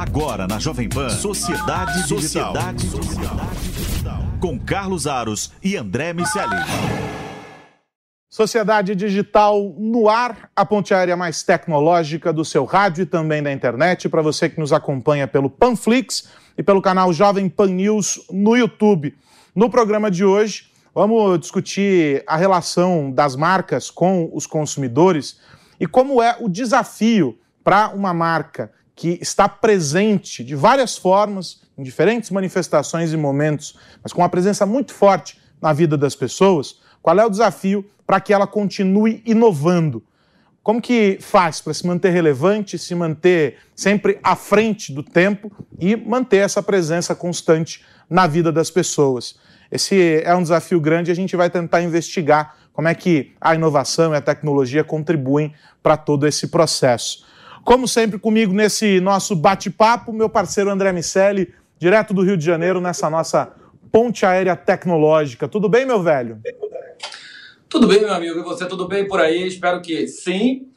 Agora na Jovem Pan, Sociedade, Sociedade Digital. Digital. Com Carlos Aros e André Miceli. Sociedade Digital no ar, a ponte aérea mais tecnológica do seu rádio e também da internet. Para você que nos acompanha pelo Panflix e pelo canal Jovem Pan News no YouTube. No programa de hoje, vamos discutir a relação das marcas com os consumidores e como é o desafio para uma marca que está presente de várias formas, em diferentes manifestações e momentos, mas com uma presença muito forte na vida das pessoas, qual é o desafio para que ela continue inovando? Como que faz para se manter relevante, se manter sempre à frente do tempo e manter essa presença constante na vida das pessoas? Esse é um desafio grande e a gente vai tentar investigar como é que a inovação e a tecnologia contribuem para todo esse processo. Como sempre, comigo nesse nosso bate-papo, meu parceiro André Miceli, direto do Rio de Janeiro, nessa nossa ponte aérea tecnológica. Tudo bem, meu velho? Tudo bem, meu amigo. E você, tudo bem por aí? Espero que sim.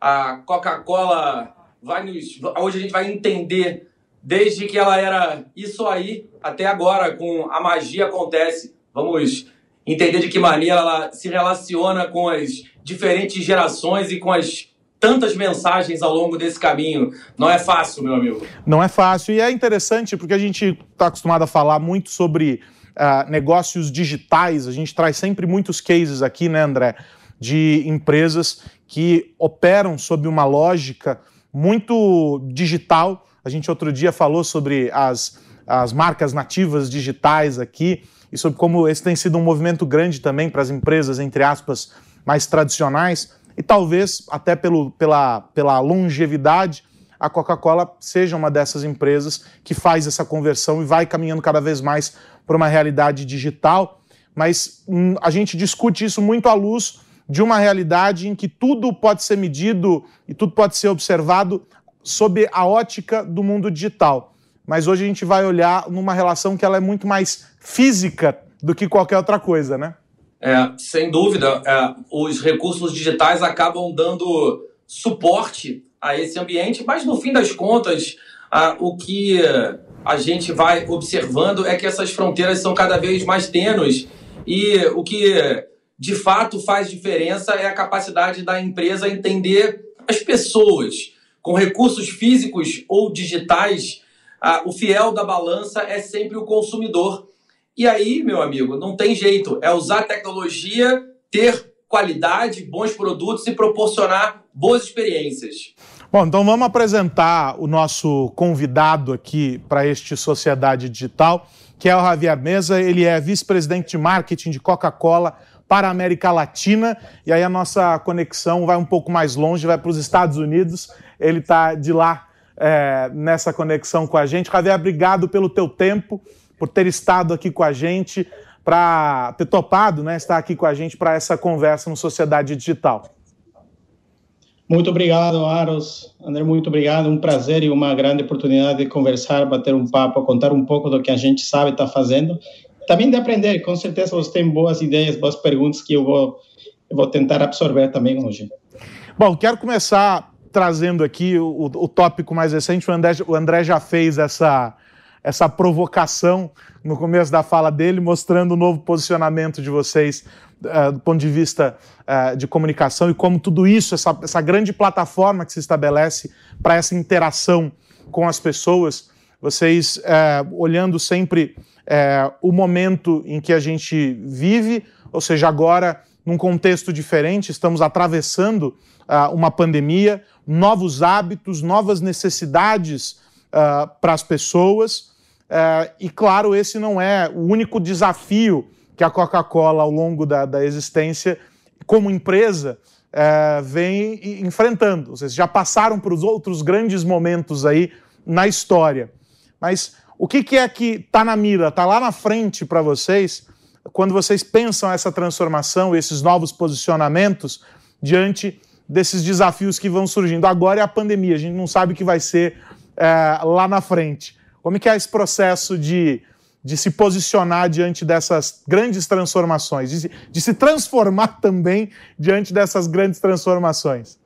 A Coca-Cola vai nos. Hoje a gente vai entender desde que ela era isso aí até agora, com a magia acontece. Vamos entender de que maneira ela se relaciona com as diferentes gerações e com as tantas mensagens ao longo desse caminho. Não é fácil, meu amigo. Não é fácil. E é interessante porque a gente está acostumado a falar muito sobre uh, negócios digitais. A gente traz sempre muitos cases aqui, né, André, de empresas que operam sob uma lógica muito digital. A gente outro dia falou sobre as, as marcas nativas digitais aqui e sobre como esse tem sido um movimento grande também para as empresas, entre aspas, mais tradicionais e talvez até pelo, pela, pela longevidade, a Coca-Cola seja uma dessas empresas que faz essa conversão e vai caminhando cada vez mais para uma realidade digital. Mas hum, a gente discute isso muito à luz de uma realidade em que tudo pode ser medido e tudo pode ser observado sob a ótica do mundo digital. Mas hoje a gente vai olhar numa relação que ela é muito mais física do que qualquer outra coisa, né? É, sem dúvida, é, os recursos digitais acabam dando suporte a esse ambiente, mas no fim das contas, o que a gente vai observando é que essas fronteiras são cada vez mais tênues e o que de fato faz diferença é a capacidade da empresa entender as pessoas. Com recursos físicos ou digitais, o fiel da balança é sempre o consumidor e aí, meu amigo, não tem jeito. É usar tecnologia, ter qualidade, bons produtos e proporcionar boas experiências. Bom, então vamos apresentar o nosso convidado aqui para este Sociedade Digital, que é o Javier Mesa. Ele é vice-presidente de marketing de Coca-Cola para a América Latina. E aí a nossa conexão vai um pouco mais longe, vai para os Estados Unidos. Ele está de lá é, nessa conexão com a gente. Javier, obrigado pelo teu tempo por ter estado aqui com a gente, para ter topado né, estar aqui com a gente para essa conversa no Sociedade Digital. Muito obrigado, Aros. André, muito obrigado. Um prazer e uma grande oportunidade de conversar, bater um papo, contar um pouco do que a gente sabe estar tá fazendo. Também de aprender. Com certeza você tem boas ideias, boas perguntas que eu vou, eu vou tentar absorver também hoje. Bom, quero começar trazendo aqui o, o tópico mais recente. O André, o André já fez essa, essa provocação no começo da fala dele, mostrando o novo posicionamento de vocês uh, do ponto de vista uh, de comunicação e como tudo isso, essa, essa grande plataforma que se estabelece para essa interação com as pessoas, vocês uh, olhando sempre o momento em que a gente vive, ou seja, agora num contexto diferente, estamos atravessando uma pandemia, novos hábitos, novas necessidades para as pessoas é, e claro, esse não é o único desafio que a Coca-Cola, ao longo da, da, existência, como empresa, é, vem enfrentando. Vocês já passaram por os outros grandes momentos aí na história. Mas o que, que é que está na mira, está lá na frente para vocês, quando vocês pensam essa transformação, esses novos posicionamentos diante desses desafios que vão surgindo? Agora é a pandemia, a gente não sabe o que vai ser é, lá na frente. Como é que é esse processo de, de se posicionar diante dessas grandes transformações, de, de se transformar também diante dessas grandes transformações?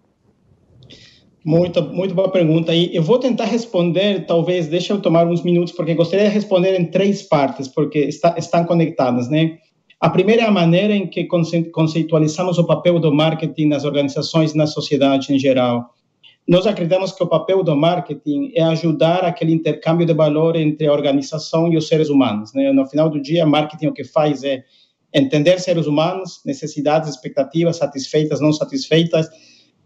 Muito, muito boa pergunta. E eu vou tentar responder, talvez, deixa eu tomar uns minutos, porque gostaria de responder em três partes, porque está, estão conectadas, né? A primeira é a maneira em que conceitualizamos o papel do marketing nas organizações na sociedade em geral. Nós acreditamos que o papel do marketing é ajudar aquele intercâmbio de valor entre a organização e os seres humanos. Né? No final do dia, marketing o que faz é entender seres humanos, necessidades, expectativas, satisfeitas, não satisfeitas,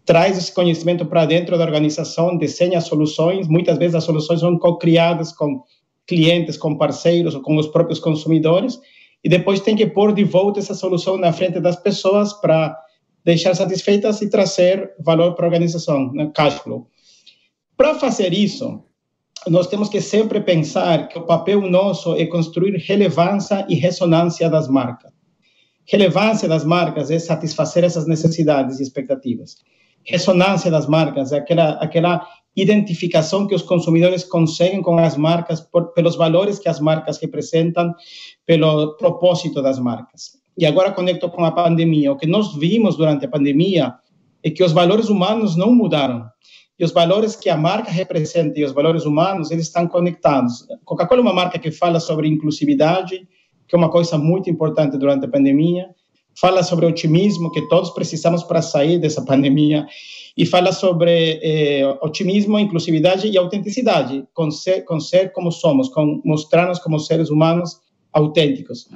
traz esse conhecimento para dentro da organização, desenha soluções. Muitas vezes as soluções são co-criadas com clientes, com parceiros ou com os próprios consumidores, e depois tem que pôr de volta essa solução na frente das pessoas para deixar satisfeitas e trazer valor para a organização, né? cash flow. Para fazer isso, nós temos que sempre pensar que o papel nosso é construir relevância e ressonância das marcas. Relevância das marcas é satisfazer essas necessidades e expectativas. Ressonância das marcas é aquela, aquela identificação que os consumidores conseguem com as marcas por, pelos valores que as marcas representam, pelo propósito das marcas. E agora conecto com a pandemia. O que nós vimos durante a pandemia é que os valores humanos não mudaram. E os valores que a marca representa e os valores humanos, eles estão conectados. Coca-Cola é uma marca que fala sobre inclusividade, que é uma coisa muito importante durante a pandemia. Fala sobre otimismo, que todos precisamos para sair dessa pandemia e fala sobre eh, otimismo, inclusividade e autenticidade, com ser, com ser como somos, com mostrar-nos como seres humanos autênticos.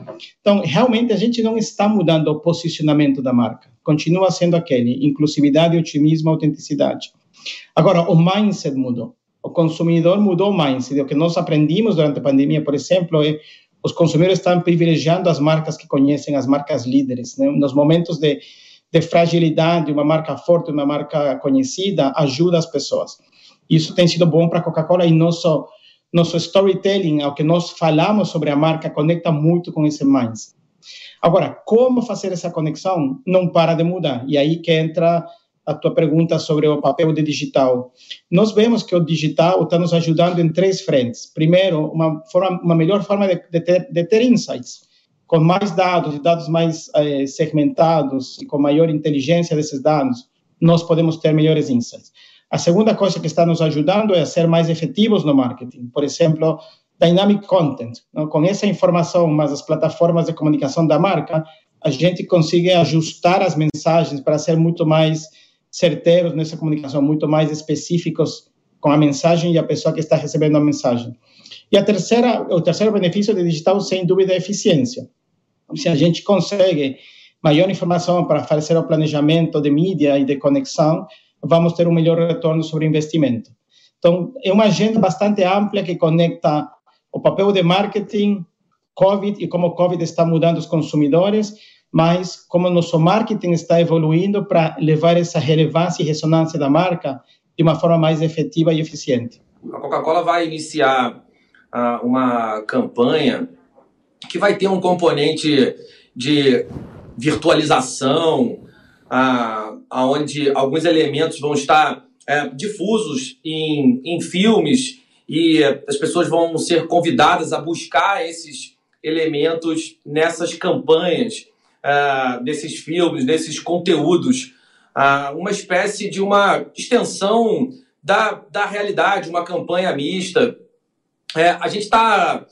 Então, realmente a gente não está mudando o posicionamento da marca, continua sendo aquele, inclusividade, otimismo, autenticidade. Agora, o mindset mudou. O consumidor mudou o mindset. O que nós aprendimos durante a pandemia, por exemplo, é os consumidores estão privilegiando as marcas que conhecem, as marcas líderes. Né? Nos momentos de de fragilidade, uma marca forte, uma marca conhecida, ajuda as pessoas. Isso tem sido bom para a Coca-Cola e nosso, nosso storytelling, ao que nós falamos sobre a marca, conecta muito com esse mindset. Agora, como fazer essa conexão não para de mudar. E aí que entra a tua pergunta sobre o papel do digital. Nós vemos que o digital está nos ajudando em três frentes. Primeiro, uma, forma, uma melhor forma de, de, ter, de ter insights com mais dados, dados mais eh, segmentados e com maior inteligência desses dados, nós podemos ter melhores insights. A segunda coisa que está nos ajudando é a ser mais efetivos no marketing. Por exemplo, dynamic content. Não? Com essa informação, mas as plataformas de comunicação da marca, a gente consegue ajustar as mensagens para ser muito mais certeiros nessa comunicação, muito mais específicos com a mensagem e a pessoa que está recebendo a mensagem. E a terceira, o terceiro benefício do digital, sem dúvida, é a eficiência se a gente consegue maior informação para fazer o planejamento de mídia e de conexão, vamos ter um melhor retorno sobre investimento. Então, é uma agenda bastante ampla que conecta o papel de marketing, COVID e como COVID está mudando os consumidores, mas como nosso marketing está evoluindo para levar essa relevância e ressonância da marca de uma forma mais efetiva e eficiente. A Coca-Cola vai iniciar uh, uma campanha que vai ter um componente de virtualização, ah, onde alguns elementos vão estar é, difusos em, em filmes e as pessoas vão ser convidadas a buscar esses elementos nessas campanhas, ah, desses filmes, desses conteúdos. Ah, uma espécie de uma extensão da, da realidade, uma campanha mista. É, a gente está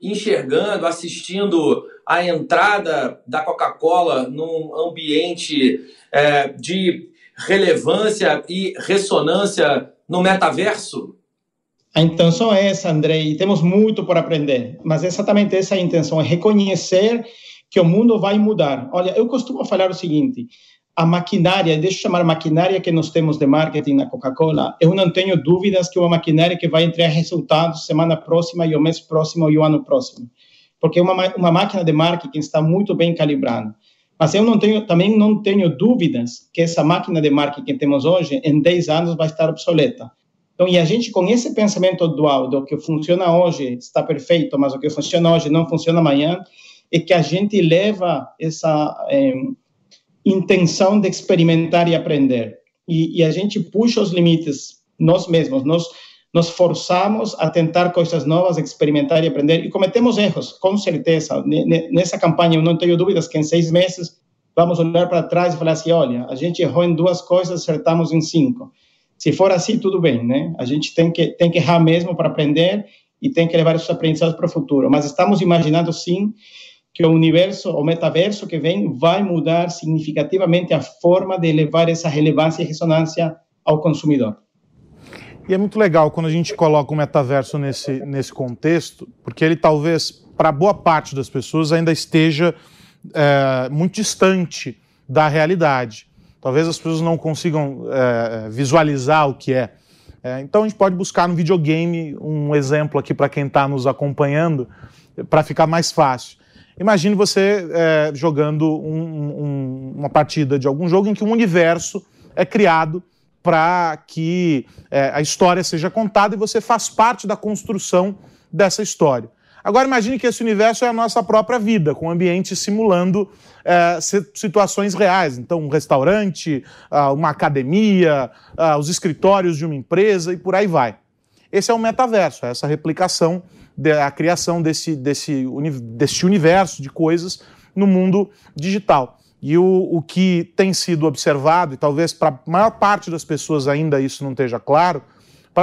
enxergando, assistindo a entrada da Coca-Cola num ambiente é, de relevância e ressonância no metaverso? A intenção é essa, André, e temos muito por aprender, mas é exatamente essa a intenção, é reconhecer que o mundo vai mudar. Olha, eu costumo falar o seguinte, a maquinária, deixa eu chamar maquinária que nós temos de marketing na Coca-Cola, eu não tenho dúvidas que uma maquinária que vai entregar resultados semana próxima e o mês próximo e o ano próximo. Porque uma, uma máquina de marketing está muito bem calibrada. Mas eu não tenho, também não tenho dúvidas que essa máquina de marketing que temos hoje, em 10 anos, vai estar obsoleta. Então, e a gente, com esse pensamento dual, do que funciona hoje está perfeito, mas o que funciona hoje não funciona amanhã, é que a gente leva essa... Eh, intenção de experimentar e aprender. E, e, a gente puxa os limites nós mesmos, nós nos forçamos a tentar coisas novas, experimentar e aprender, e cometemos erros, com certeza. Nessa campanha, eu não tenho dúvidas que em seis meses vamos olhar para trás e falar assim: olha, a gente errou em duas coisas, acertamos em cinco. Se for assim, tudo bem, né? A gente tem que, tem que errar mesmo para aprender e tem que levar esses aprendizados para o futuro. Mas estamos imaginando, sim, que o universo, o metaverso que vem, vai mudar significativamente a forma de levar essa relevância e ressonância ao consumidor. E é muito legal quando a gente coloca o metaverso nesse, nesse contexto, porque ele talvez, para boa parte das pessoas, ainda esteja é, muito distante da realidade. Talvez as pessoas não consigam é, visualizar o que é. é. Então a gente pode buscar no videogame um exemplo aqui para quem está nos acompanhando, para ficar mais fácil. Imagine você é, jogando um, um, uma partida de algum jogo em que um universo é criado para que é, a história seja contada e você faz parte da construção dessa história. Agora imagine que esse universo é a nossa própria vida, com ambientes simulando é, situações reais. Então, um restaurante, ah, uma academia, ah, os escritórios de uma empresa e por aí vai. Esse é o metaverso, é essa replicação, a criação desse, desse, desse universo de coisas no mundo digital. E o, o que tem sido observado, e talvez para a maior parte das pessoas ainda isso não esteja claro,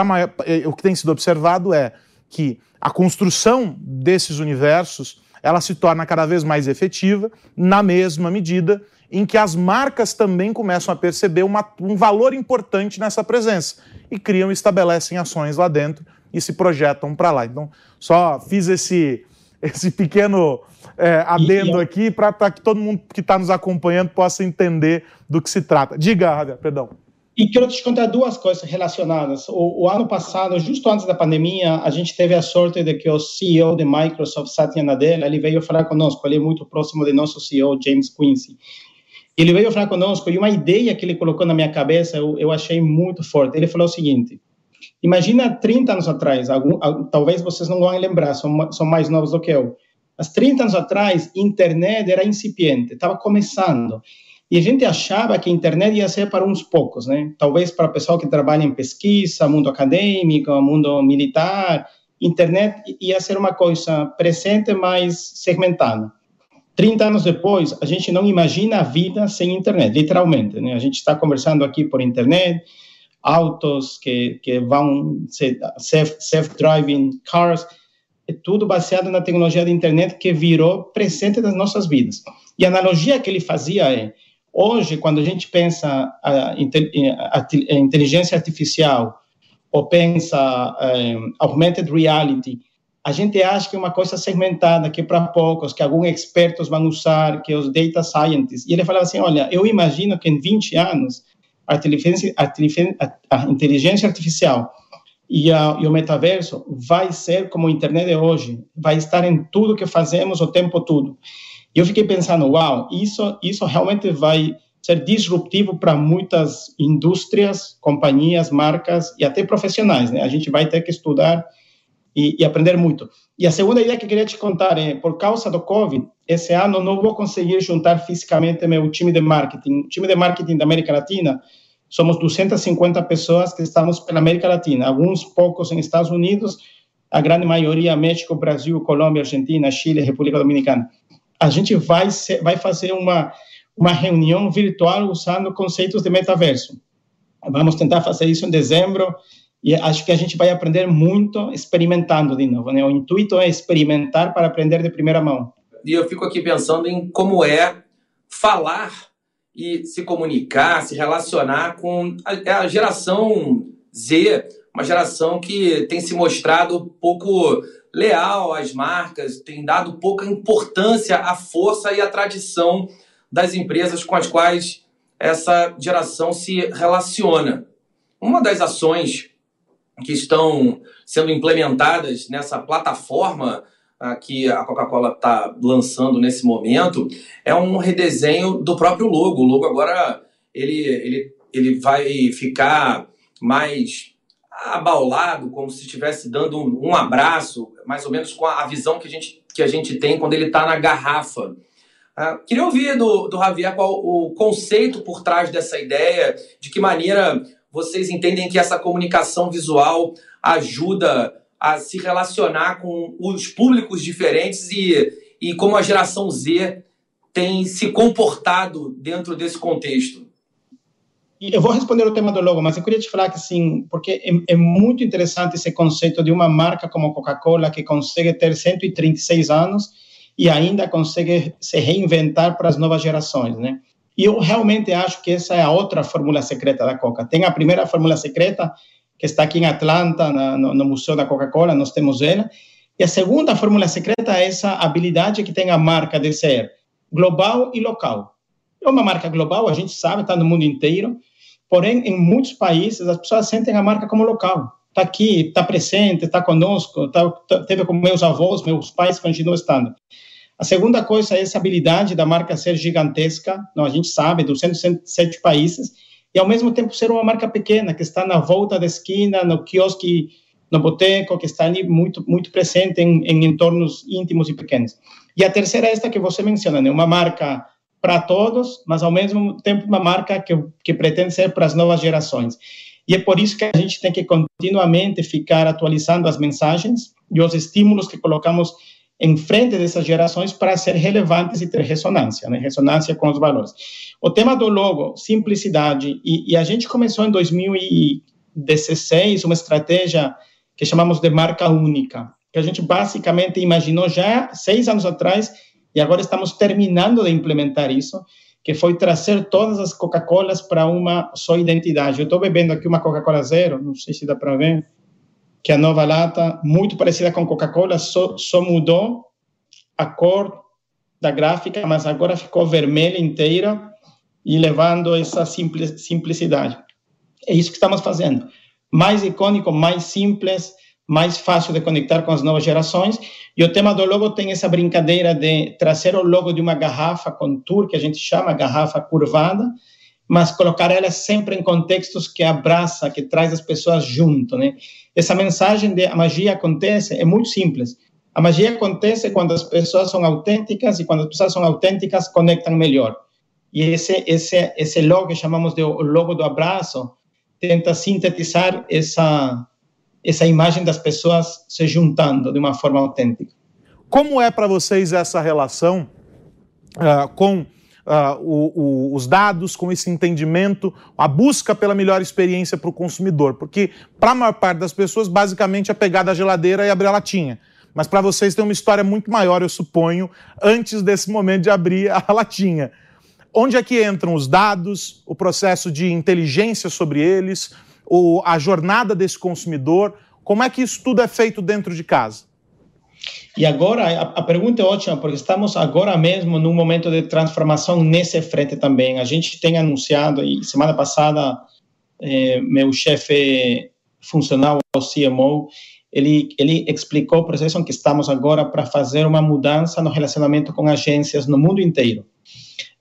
maior, o que tem sido observado é que a construção desses universos ela se torna cada vez mais efetiva na mesma medida em que as marcas também começam a perceber uma, um valor importante nessa presença e criam e estabelecem ações lá dentro e se projetam para lá. Então, só fiz esse, esse pequeno é, adendo e, aqui para que todo mundo que está nos acompanhando possa entender do que se trata. Diga, Javier, perdão. E quero te contar duas coisas relacionadas. O, o, ano passado, justo antes da pandemia, a gente teve a sorte de que o CEO de Microsoft, Satya Nadella, ele veio falar conosco. Ele é muito próximo de nosso CEO, James Quincy. Ele veio falar conosco e uma ideia que ele colocou na minha cabeça, eu, eu achei muito forte. Ele falou o seguinte, imagina 30 anos atrás, algum, talvez vocês não vão lembrar, são, são mais novos do que eu, mas 30 anos atrás, internet era incipiente, estava começando. E a gente achava que a internet ia ser para uns poucos, né? Talvez para o pessoal que trabalha em pesquisa, mundo acadêmico, mundo militar, internet ia ser uma coisa presente, mas segmentada. 30 anos depois, a gente não imagina a vida sem internet, literalmente, né? A gente está conversando aqui por internet, autos que, que vão ser self-driving cars, é tudo baseado na tecnologia da internet que virou presente das nossas vidas. E a analogia que ele fazia é, Hoje, quando a gente pensa a, inteligência artificial ou pensa um, augmented reality, a gente acha que é uma coisa segmentada, que é para poucos, que alguns expertos vão usar, que os data scientists. E ele falava assim, olha, eu imagino que em 20 anos a inteligência, a, inteligência artificial e, a, e, o metaverso vai ser como a internet de hoje, vai estar em tudo que fazemos o tempo todo. E eu fiquei pensando, uau, isso, isso realmente vai ser disruptivo para muitas indústrias, companhias, marcas e até profissionais, né? A gente vai ter que estudar e, e, aprender muito. E a segunda ideia que queria te contar é, por causa do Covid, esse ano não vou conseguir juntar fisicamente meu time de marketing. O time de marketing da América Latina, somos 250 pessoas que estamos pela América Latina, alguns poucos em Estados Unidos, a grande maioria México, Brasil, Colômbia, Argentina, Chile, República Dominicana a gente vai, ser, vai fazer uma, uma reunião virtual usando conceitos de metaverso. Vamos tentar fazer isso em dezembro e acho que a gente vai aprender muito experimentando de novo. Né? O intuito é experimentar para aprender de primeira mão. E eu fico aqui pensando em como é falar e se comunicar, se relacionar com a, é a geração Z, uma geração que tem se mostrado pouco leal às marcas, tem dado pouca importância à força e à tradição das empresas com as quais essa geração se relaciona. Uma das ações que estão sendo implementadas nessa plataforma ah, que a Coca-Cola está lançando nesse momento é um redesenho do próprio logo. O logo agora ele, ele, ele vai ficar mais abaulado, como se estivesse dando um, abraço, mais ou menos com a, visão que a gente, que a gente tem quando ele está na garrafa. Uh, queria ouvir do, do Javier qual o conceito por trás dessa ideia, de que maneira vocês entendem que essa comunicação visual ajuda a se relacionar com os públicos diferentes e, e como a geração Z tem se comportado dentro desse contexto. eu vou responder o tema do logo, mas eu queria te falar que sim, porque é, é muito interessante esse conceito de uma marca como Coca-Cola que consegue ter 136 anos e ainda consegue se reinventar para as novas gerações, né? E eu realmente acho que essa é a outra fórmula secreta da Coca. Tem a primeira fórmula secreta, que está aqui em Atlanta, na, no, no, Museu da Coca-Cola, nós temos ela. E a segunda fórmula secreta é essa habilidade que tem a marca de ser global e local. É uma marca global, a gente sabe, está no mundo inteiro, porém, em muitos países, as pessoas sentem a marca como local. Está aqui, está presente, está conosco, tá, tá, teve com meus avós, meus pais, continuam estando. A segunda coisa é essa habilidade da marca ser gigantesca, não, a gente sabe, 207 países, e ao mesmo tempo ser uma marca pequena, que está na volta da esquina, no quiosque, no boteco, que está ali muito, muito presente em, em entornos íntimos e pequenos. E a terceira é esta que você menciona, né? uma marca para todos, mas ao mesmo tempo uma marca que, que pretende ser para as novas gerações. E é por isso que a gente tem que continuamente ficar atualizando as mensagens e os estímulos que colocamos em frente dessas gerações para ser relevantes e ter ressonância, né? ressonância com os valores. O tema do logo, simplicidade, e, e, a gente começou em 2016 uma estratégia que chamamos de marca única, que a gente basicamente imaginou já seis anos atrás e agora estamos terminando de implementar isso, que foi trazer todas as Coca-Colas para uma só identidade. Eu estou bebendo aqui uma Coca-Cola Zero, não sei se dá para ver, que a nova lata, muito parecida com Coca-Cola, só, só mudou a cor da gráfica, mas agora ficou vermelha inteira e levando essa simplicidade. É isso que estamos fazendo. Mais icônico, mais simples, mais fácil de conectar com as novas gerações. E o tema do logo tem essa brincadeira de trazer o logo de uma garrafa com tour, que a gente chama garrafa curvada, mas colocar ela sempre em contextos que abraça, que traz as pessoas junto, né? Essa mensagem de a magia acontece é muito simples. A magia acontece quando as pessoas são autênticas e quando as pessoas são autênticas conectam melhor. E esse esse esse logo que chamamos de o logo do abraço tenta sintetizar essa essa imagem das pessoas se juntando de uma forma autêntica. Como é para vocês essa relação uh, com uh, o, o, os dados, com esse entendimento, a busca pela melhor experiência para o consumidor. Porque, para a maior parte das pessoas, basicamente é pegar da geladeira e abrir a latinha. Mas para vocês tem uma história muito maior, eu suponho, antes desse momento de abrir a latinha. Onde é que entram os dados, o processo de inteligência sobre eles, o, a jornada desse consumidor? Como é que isso tudo é feito dentro de casa? E agora, a, a, pergunta é ótima, porque estamos agora mesmo num momento de transformação nesse frente também. A gente tem anunciado, e semana passada, eh, meu chefe funcional, o CMO, ele, ele explicou o processo em que estamos agora para fazer uma mudança no relacionamento com agências no mundo inteiro.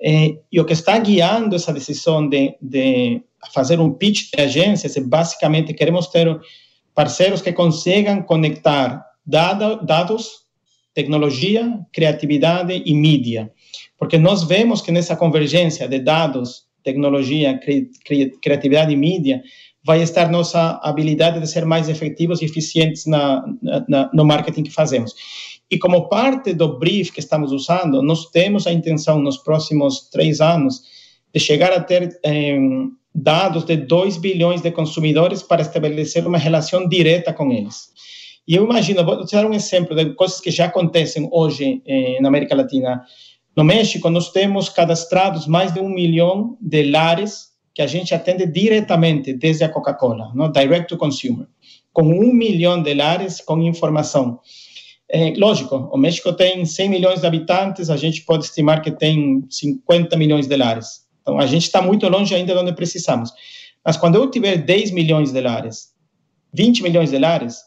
Eh, e o que está guiando essa decisão de, de fazer um pitch de agências é basicamente queremos ter parceiros que consigam conectar dado, dados, tecnologia, criatividade e mídia. Porque nós vemos que nessa convergência de dados, tecnologia, cri, cri, criatividade e mídia, vai estar nossa habilidade de ser mais efetivos e eficientes na, na, no marketing que fazemos. E como parte do brief que estamos usando, nós temos a intenção nos próximos três anos de chegar a ter eh, dados de 2 bilhões de consumidores para estabelecer uma relação direta com eles. E eu imagino, vou te dar um exemplo de coisas que já acontecem hoje eh, na América Latina. No México, nós temos cadastrados mais de um milhão de lares que a gente atende diretamente desde a Coca-Cola, direct to consumer, com um milhão de lares com informação. É, lógico, o México tem 100 milhões de habitantes, a gente pode estimar que tem 50 milhões de lares. Então, a gente está muito longe ainda de onde precisamos. Mas quando eu tiver 10 milhões de lares, 20 milhões de lares,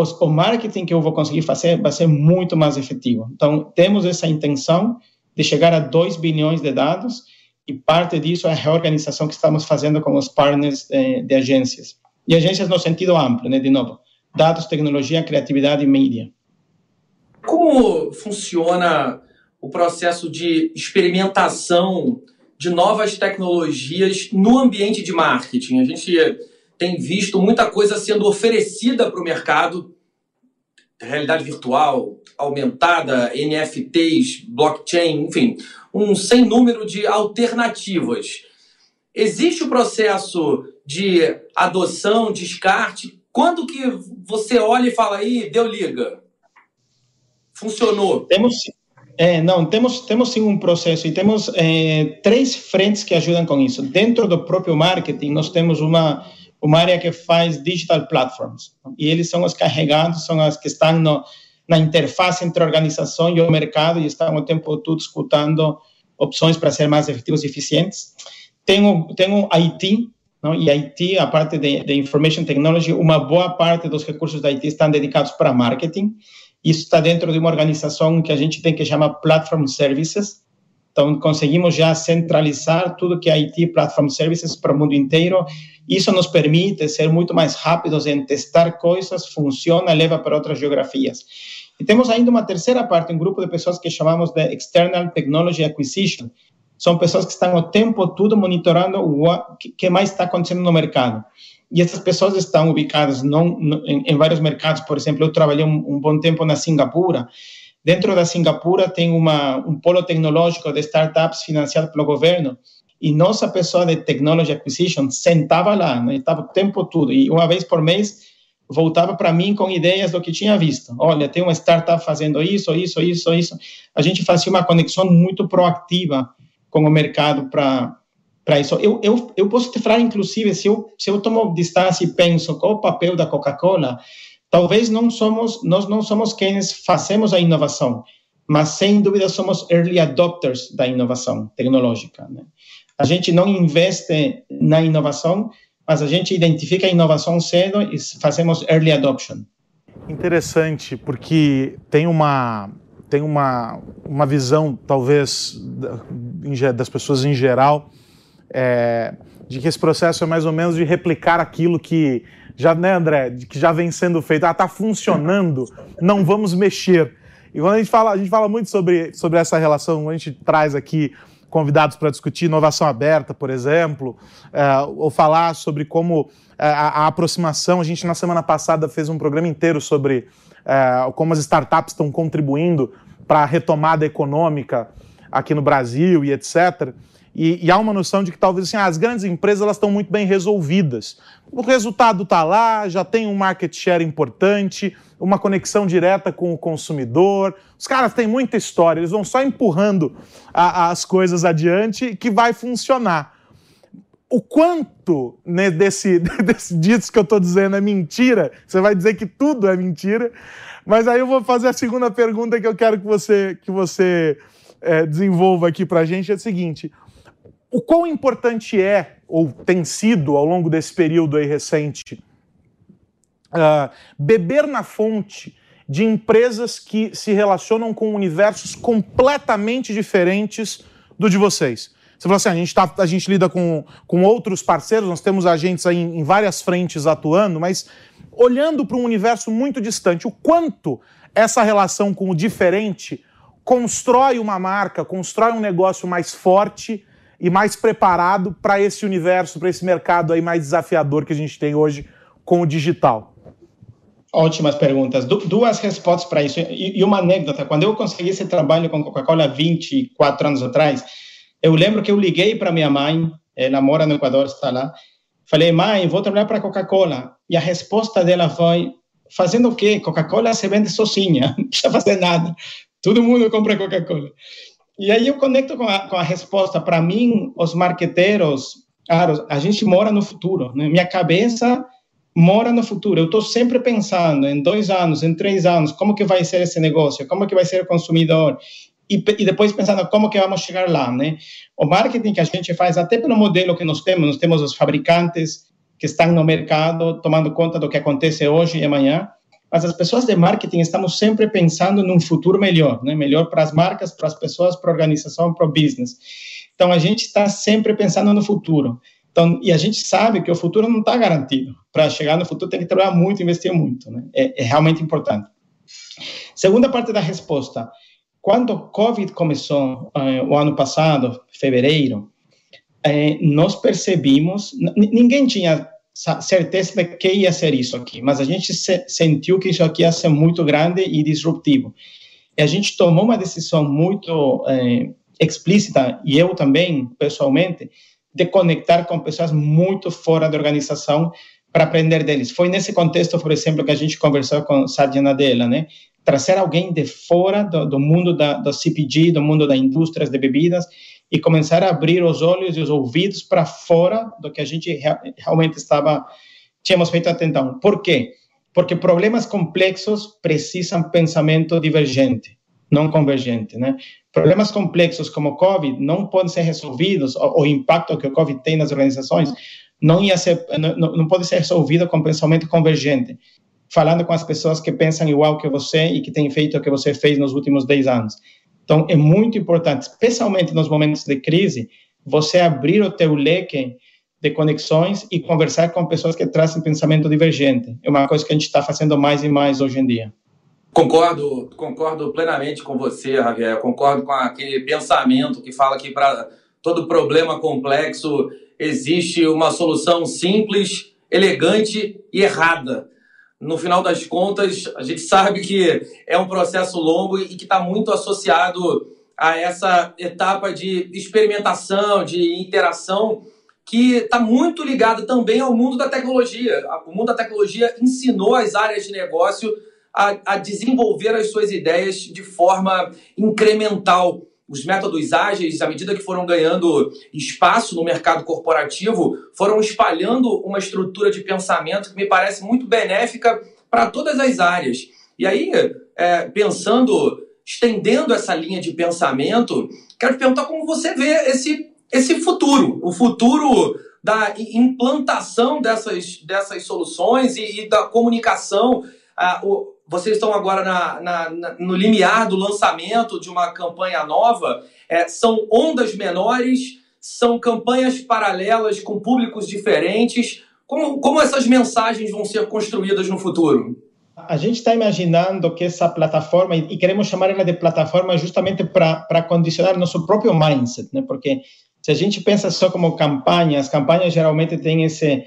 os, o marketing que eu vou conseguir fazer vai ser muito mais efetivo. Então, temos essa intenção de chegar a 2 bilhões de dados e parte disso é a reorganização que estamos fazendo com os partners eh, de agências. E agências no sentido amplo, né? De novo, dados, tecnologia, criatividade e mídia. Como funciona o processo de experimentação de novas tecnologias no ambiente de marketing. A gente tem visto muita coisa sendo oferecida para o mercado, realidade virtual, aumentada, NFTs, blockchain, enfim, um sem número de alternativas. existe o processo de adoção, descarte? Quando que você olha e fala aí, deu liga? Funcionou? Temos, é, não, temos, temos sim um processo e temos é, três frentes que ajudam com isso. Dentro do próprio marketing, nós temos uma, uma área que faz digital platforms e eles são os carregados, são as que estão no, na interface entre a organização e o mercado e estão o tempo todo escutando opções para ser mais efetivos e eficientes. Tem o, IT, não? e IT, a parte de, de Information Technology, uma boa parte dos recursos da IT estão dedicados para marketing. Isso está dentro de uma organização que a gente tem que chamar Platform Services. Então, conseguimos já centralizar tudo que é IT, Platform Services, para o mundo inteiro. Isso nos permite ser muito mais rápidos em testar coisas, funciona, leva para outras geografias. E temos ainda uma terceira parte, um grupo de pessoas que chamamos de External Technology Acquisition. São pessoas que estão o tempo todo monitorando o que mais está acontecendo no mercado. E essas pessoas estão ubicadas não, em, vários mercados. Por exemplo, eu trabalhei um, um, bom tempo na Singapura. Dentro da Singapura tem uma, um polo tecnológico de startups financiado pelo governo. E nossa pessoa de Technology Acquisition sentava lá, né? estava o tempo todo. E uma vez por mês voltava para mim com ideias do que tinha visto. Olha, tem uma startup fazendo isso, isso, isso, isso. A gente fazia uma conexão muito proativa com o mercado para isso. Eu, eu, eu posso te falar, inclusive, se eu, se eu tomo distância e penso qual o papel da Coca-Cola, talvez não somos, nós não somos quem fazemos a inovação, mas sem dúvida somos early adopters da inovação tecnológica. Né? A gente não investe na inovação, mas a gente identifica a inovação cedo e fazemos early adoption. Interessante, porque tem uma tem uma, uma visão, talvez, das pessoas em geral, é, de que esse processo é mais ou menos de replicar aquilo que já, né, André, que já vem sendo feito. Ah, tá funcionando, não vamos mexer. E quando a gente fala, a gente fala muito sobre, sobre essa relação, a gente traz aqui convidados para discutir inovação aberta, por exemplo, é, ou falar sobre como é, a, a, aproximação. A gente, na semana passada, fez um programa inteiro sobre é, como as startups estão contribuindo para a retomada econômica aqui no Brasil e etc. E, e, há uma noção de que talvez assim, ah, as grandes empresas elas estão muito bem resolvidas. O resultado está lá, já tem um market share importante, uma conexão direta com o consumidor. Os caras têm muita história, eles vão só empurrando a, as coisas adiante que vai funcionar. O quanto né, desse, desse disso que eu estou dizendo é mentira, você vai dizer que tudo é mentira, mas aí eu vou fazer a segunda pergunta que eu quero que você, que você é, desenvolva aqui para a gente: é o seguinte o quão importante é, ou tem sido ao longo desse período aí recente, uh, beber na fonte de empresas que se relacionam com universos completamente diferentes do de vocês. Você falou assim, a gente, tá, a gente lida com, com outros parceiros, nós temos agentes aí em, em várias frentes atuando, mas olhando para um universo muito distante, o quanto essa relação com o diferente constrói uma marca, constrói um negócio mais forte e mais preparado para esse universo, para esse mercado aí mais desafiador que a gente tem hoje com o digital? Ótimas perguntas. Du duas respostas para isso. E, e, uma anécdota. Quando eu consegui esse trabalho com Coca-Cola 24 anos atrás, eu lembro que eu liguei para minha mãe, ela mora no Equador, está lá. Falei, mãe, vou trabalhar para Coca-Cola. E a resposta dela foi, fazendo o quê? Coca-Cola se vende sozinha, não precisa fazer nada. Todo mundo compra Coca-Cola. E aí eu conecto com a, com a resposta. Para mim, os marqueteiros, claro, a gente mora no futuro. Né? Minha cabeça mora no futuro. Eu estou sempre pensando em dois anos, em três anos, como que vai ser esse negócio, como que vai ser o consumidor. E, e depois pensando como que vamos chegar lá, né? O marketing que a gente faz, até pelo modelo que nós temos, nós temos os fabricantes que estão no mercado tomando conta do que acontece hoje e amanhã, mas as pessoas de marketing estamos sempre pensando num futuro melhor, né? melhor para as marcas, para as pessoas, para a organização, para o business. Então, a gente está sempre pensando no futuro. Então, e a gente sabe que o futuro não está garantido. Para chegar no futuro, tem que trabalhar muito, investir muito. Né? É, é realmente importante. Segunda parte da resposta. Quando o Covid começou, eh, o ano passado, fevereiro, eh, nós percebimos, ninguém tinha certeza de que ia ser isso aqui, mas a gente se, sentiu que isso aqui ia ser muito grande e disruptivo. E a gente tomou uma decisão muito é, explícita, e eu também, pessoalmente, de conectar com pessoas muito fora da organização para aprender deles. Foi nesse contexto, por exemplo, que a gente conversou com Satya Nadella, né? Trazer alguém de fora do, do mundo da, do CPG, do mundo das indústrias de bebidas e começar a abrir os olhos e os ouvidos para fora do que a gente realmente estava tínhamos feito até então. Por quê? Porque problemas complexos precisam pensamento divergente, não convergente, né? Problemas complexos como o COVID não podem ser resolvidos, o, o impacto que o COVID tem nas organizações não, ia ser, não, não pode ser resolvido com pensamento convergente, falando com as pessoas que pensam igual que você e que têm feito o que você fez nos últimos 10 anos. Então, é muito importante, especialmente nos momentos de crise, você abrir o teu leque de conexões e conversar com pessoas que trazem pensamento divergente. É uma coisa que a gente está fazendo mais e mais hoje em dia. Concordo, concordo plenamente com você, Javier. Concordo com aquele pensamento que fala que para todo problema complexo existe uma solução simples, elegante e errada. No final das contas, a gente sabe que é um processo longo e que está muito associado a essa etapa de experimentação, de interação, que está muito ligada também ao mundo da tecnologia. O mundo da tecnologia ensinou as áreas de negócio a, a desenvolver as suas ideias de forma incremental os métodos ágeis, à medida que foram ganhando espaço no mercado corporativo, foram espalhando uma estrutura de pensamento que me parece muito benéfica para todas as áreas. E aí, é, pensando, estendendo essa linha de pensamento, quero te perguntar como você vê esse, esse futuro, o futuro da implantação dessas, dessas soluções e, e da comunicação. Ah, o, vocês estão agora na, na, na, no limiar do lançamento de uma campanha nova. É, são ondas menores, são campanhas paralelas com públicos diferentes. Como, como essas mensagens vão ser construídas no futuro? A gente está imaginando que essa plataforma, e queremos chamar ela de plataforma justamente para condicionar nosso próprio mindset, né? porque se a gente pensa só como campanha, as campanhas geralmente têm esse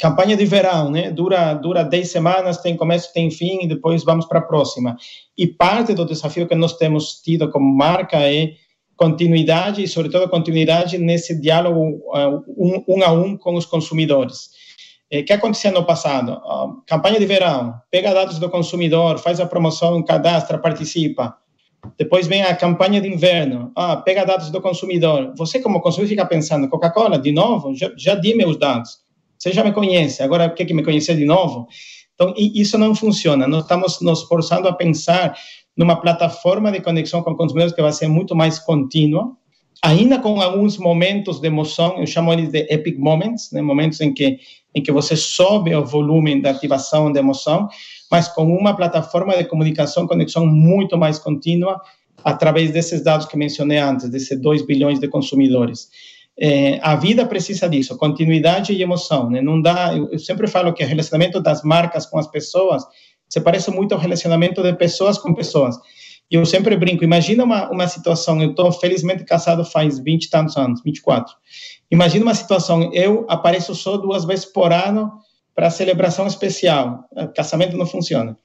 campanha de verão, né? Dura dura 10 semanas, tem começo, tem fim e depois vamos para a próxima. E parte do desafio que nós temos tido como marca é continuidade e, sobretudo, continuidade nesse diálogo uh, um, um, a um com os consumidores. O eh, que aconteceu no passado? Uh, campanha de verão, pega dados do consumidor, faz a promoção, cadastra, participa. Depois vem a campanha de inverno. Ah, pega dados do consumidor. Você, como consumidor, fica pensando: Coca-Cola, de novo? Já, já di meus dados. Você já me conhece, agora quer que me conhecer de novo? Então, isso não funciona. Nós estamos nos forçando a pensar numa plataforma de conexão com consumidores que vai ser muito mais contínua, ainda com alguns momentos de emoção, eu chamo eles de epic moments, né? momentos em que em que você sobe o volume da ativação de emoção, mas com uma plataforma de comunicação, conexão muito mais contínua através desses dados que mencionei antes, desses 2 bilhões de consumidores. É, a vida precisa disso, continuidade e emoção. Né? Não dá. Eu, eu, sempre falo que o relacionamento das marcas com as pessoas se parece muito ao relacionamento de pessoas com pessoas. E eu sempre brinco. Imagina uma, uma situação. Eu estou felizmente casado faz 20 e tantos anos, 24. Imagina uma situação. Eu apareço só duas vezes por ano para celebração especial. O casamento não funciona.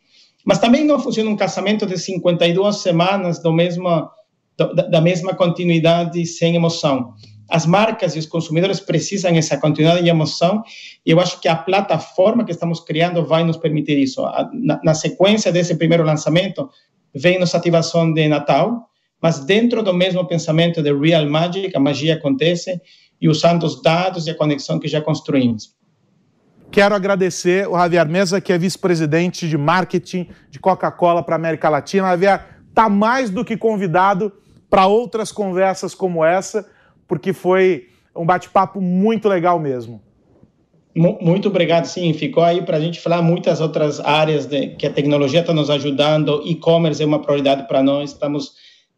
Mas também não funciona um casamento de 52 semanas do mesmo, da, da mesma continuidade sem emoção as marcas e os consumidores precisam essa continuidade de emoção e eu acho que a plataforma que estamos criando vai nos permitir isso. Na, na sequência desse primeiro lançamento, vem nossa ativação de Natal, mas dentro do mesmo pensamento de Real Magic, a magia acontece e usando os dados e a conexão que já construímos. Quero agradecer o Javier Mesa, que é vice-presidente de marketing de Coca-Cola para a América Latina. Javier, está mais do que convidado para outras conversas como essa porque foi um bate-papo muito legal mesmo. Muito obrigado, sim. Ficou aí para a gente falar muitas outras áreas de, que a tecnologia está nos ajudando. E-commerce é uma prioridade para nós, estamos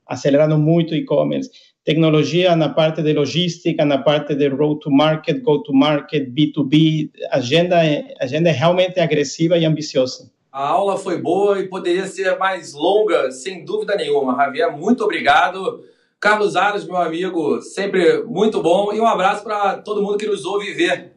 acelerando muito e-commerce. Tecnologia na parte de logística, na parte de road to market, go to market, B2B. A agenda é, a agenda é realmente agressiva e ambiciosa. A aula foi boa e poderia ser mais longa, sem dúvida nenhuma. Javier, muito obrigado. Carlos Aras, meu amigo, sempre muito bom. E um abraço para todo mundo que nos ouve ver.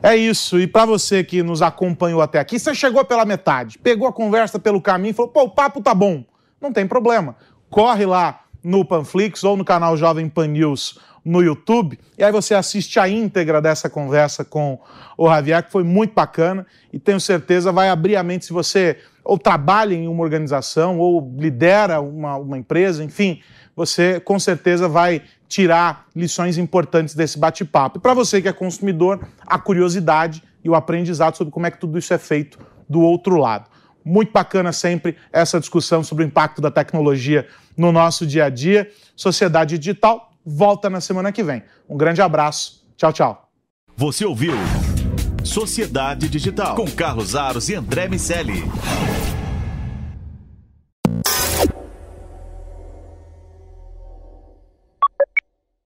É isso. E para você que nos acompanhou até aqui, você chegou pela metade, pegou a conversa pelo caminho e falou: pô, o papo tá bom. Não tem problema. Corre lá no Panflix ou no canal Jovem Pan News no YouTube. E aí você assiste a íntegra dessa conversa com o Javier, que foi muito bacana e tenho certeza vai abrir a mente se você ou trabalha em uma organização ou lidera uma, uma empresa, enfim, você com certeza vai tirar lições importantes desse bate-papo. E para você que é consumidor, a curiosidade e o aprendizado sobre como é que tudo isso é feito do outro lado. Muito bacana sempre essa discussão sobre o impacto da tecnologia no nosso dia a dia. Sociedade Digital volta na semana que vem. Um grande abraço. Tchau, tchau. Você ouviu Sociedade Digital com Carlos Aros e André Miscelli.